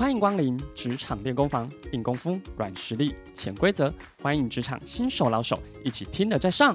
欢迎光临职场练功房，硬功夫、软实力、潜规则，欢迎职场新手老手一起听了再上。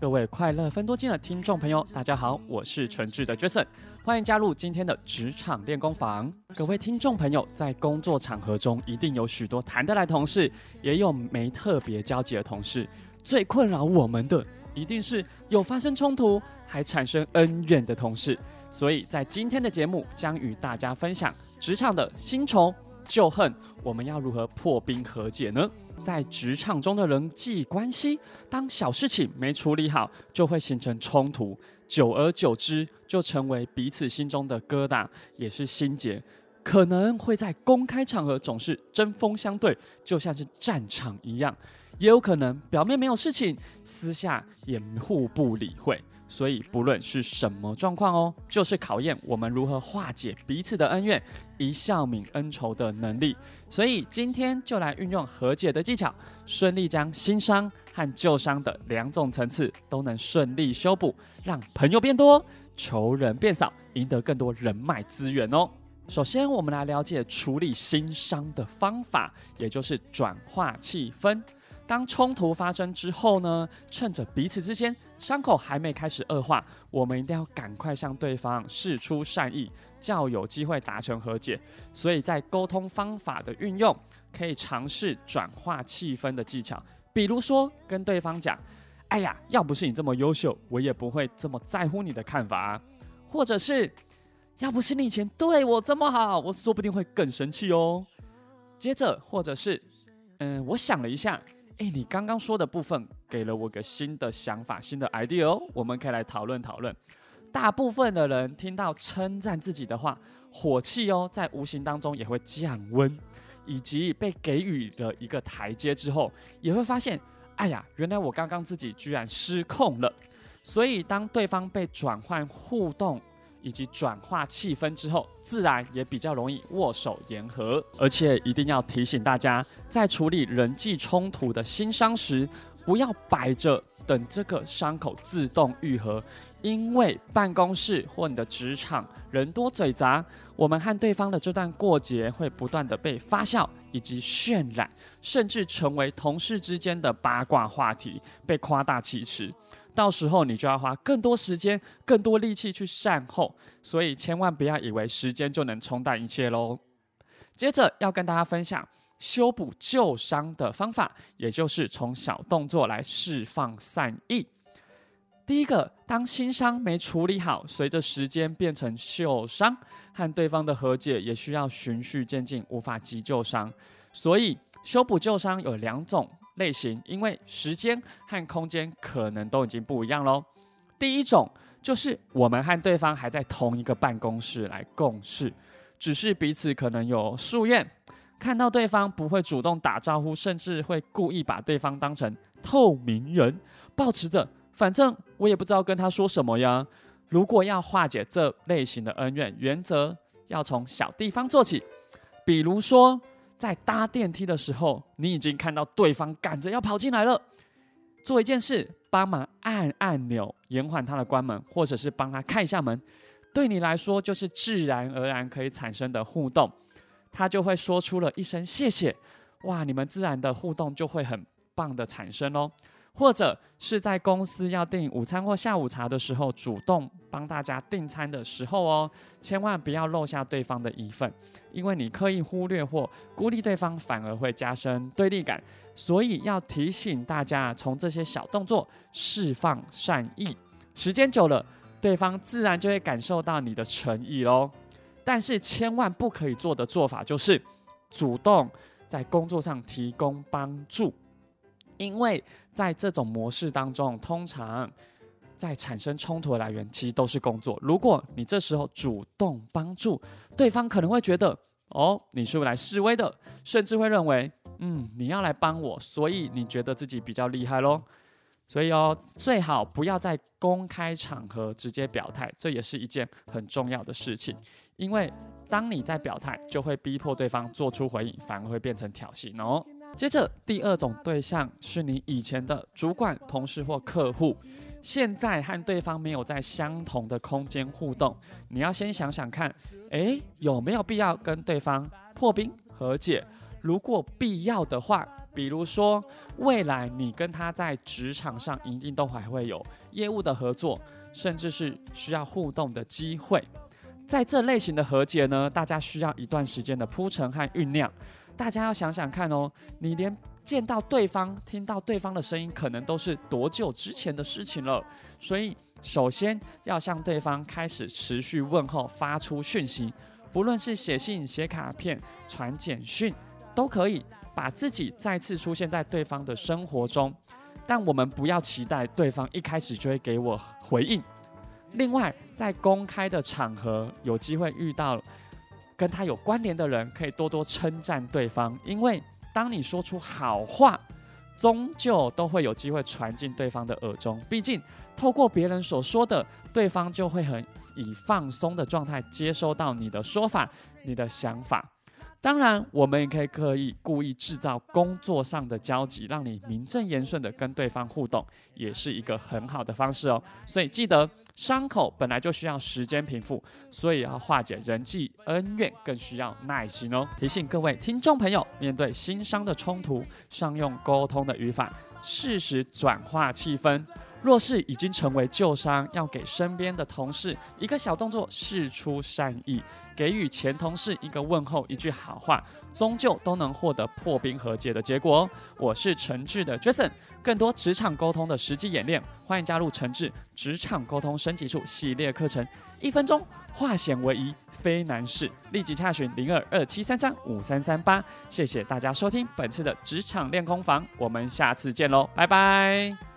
各位快乐分多金的听众朋友，大家好，我是纯智的 Jason，欢迎加入今天的职场练功房。各位听众朋友，在工作场合中，一定有许多谈得来同事，也有没特别交集的同事。最困扰我们的，一定是有发生冲突还产生恩怨的同事。所以在今天的节目，将与大家分享职场的新仇旧恨，我们要如何破冰和解呢？在职场中的人际关系，当小事情没处理好，就会形成冲突，久而久之，就成为彼此心中的疙瘩，也是心结，可能会在公开场合总是针锋相对，就像是战场一样，也有可能表面没有事情，私下也互不理会。所以，不论是什么状况哦，就是考验我们如何化解彼此的恩怨，一笑泯恩仇的能力。所以，今天就来运用和解的技巧，顺利将新伤和旧伤的两种层次都能顺利修补，让朋友变多，仇人变少，赢得更多人脉资源哦。首先，我们来了解处理新伤的方法，也就是转化气氛。当冲突发生之后呢，趁着彼此之间伤口还没开始恶化，我们一定要赶快向对方示出善意，较有机会达成和解。所以在沟通方法的运用，可以尝试转化气氛的技巧，比如说跟对方讲：“哎呀，要不是你这么优秀，我也不会这么在乎你的看法。”或者是“要不是你以前对我这么好，我说不定会更生气哦。”接着，或者是“嗯，我想了一下。”诶，你刚刚说的部分给了我个新的想法、新的 idea 哦，我们可以来讨论讨论。大部分的人听到称赞自己的话，火气哦，在无形当中也会降温，以及被给予了一个台阶之后，也会发现，哎呀，原来我刚刚自己居然失控了。所以，当对方被转换互动，以及转化气氛之后，自然也比较容易握手言和。而且一定要提醒大家，在处理人际冲突的心伤时，不要摆着等这个伤口自动愈合，因为办公室或你的职场人多嘴杂，我们和对方的这段过节会不断的被发酵以及渲染，甚至成为同事之间的八卦话题，被夸大其词。到时候你就要花更多时间、更多力气去善后，所以千万不要以为时间就能冲淡一切喽。接着要跟大家分享修补旧伤的方法，也就是从小动作来释放善意。第一个，当新伤没处理好，随着时间变成旧伤，和对方的和解也需要循序渐进，无法急救伤。所以修补旧伤有两种。类型，因为时间和空间可能都已经不一样喽。第一种就是我们和对方还在同一个办公室来共事，只是彼此可能有夙愿，看到对方不会主动打招呼，甚至会故意把对方当成透明人，抱持着反正我也不知道跟他说什么呀。如果要化解这类型的恩怨，原则要从小地方做起，比如说。在搭电梯的时候，你已经看到对方赶着要跑进来了，做一件事，帮忙按按钮，延缓他的关门，或者是帮他开一下门，对你来说就是自然而然可以产生的互动，他就会说出了一声谢谢，哇，你们自然的互动就会很棒的产生哦。或者是在公司要订午餐或下午茶的时候，主动帮大家订餐的时候哦，千万不要漏下对方的一份，因为你刻意忽略或孤立对方，反而会加深对立感。所以要提醒大家，从这些小动作释放善意，时间久了，对方自然就会感受到你的诚意喽。但是千万不可以做的做法就是主动在工作上提供帮助。因为在这种模式当中，通常在产生冲突的来源其实都是工作。如果你这时候主动帮助对方，可能会觉得哦，你是不来示威的，甚至会认为嗯，你要来帮我，所以你觉得自己比较厉害喽。所以哦，最好不要在公开场合直接表态，这也是一件很重要的事情。因为当你在表态，就会逼迫对方做出回应，反而会变成挑衅哦。接着，第二种对象是你以前的主管、同事或客户，现在和对方没有在相同的空间互动，你要先想想看，诶，有没有必要跟对方破冰和解？如果必要的话，比如说未来你跟他在职场上一定都还会有业务的合作，甚至是需要互动的机会。在这类型的和解呢，大家需要一段时间的铺陈和酝酿。大家要想想看哦，你连见到对方、听到对方的声音，可能都是多久之前的事情了。所以，首先要向对方开始持续问候，发出讯息，不论是写信、写卡片、传简讯，都可以把自己再次出现在对方的生活中。但我们不要期待对方一开始就会给我回应。另外，在公开的场合有机会遇到。跟他有关联的人，可以多多称赞对方，因为当你说出好话，终究都会有机会传进对方的耳中。毕竟，透过别人所说的，对方就会很以放松的状态接收到你的说法、你的想法。当然，我们也可以刻意故意制造工作上的交集，让你名正言顺的跟对方互动，也是一个很好的方式哦。所以记得。伤口本来就需要时间平复，所以要化解人际恩怨更需要耐心哦。提醒各位听众朋友，面对心伤的冲突，善用沟通的语法，适时转化气氛。若是已经成为旧伤，要给身边的同事一个小动作，释出善意，给予前同事一个问候，一句好话，终究都能获得破冰和解的结果哦。我是诚挚的 Jason。更多职场沟通的实际演练，欢迎加入诚挚职场沟通升级术系列课程，一分钟化险为夷，非难事。立即洽询零二二七三三五三三八。谢谢大家收听本次的职场练功房，我们下次见喽，拜拜。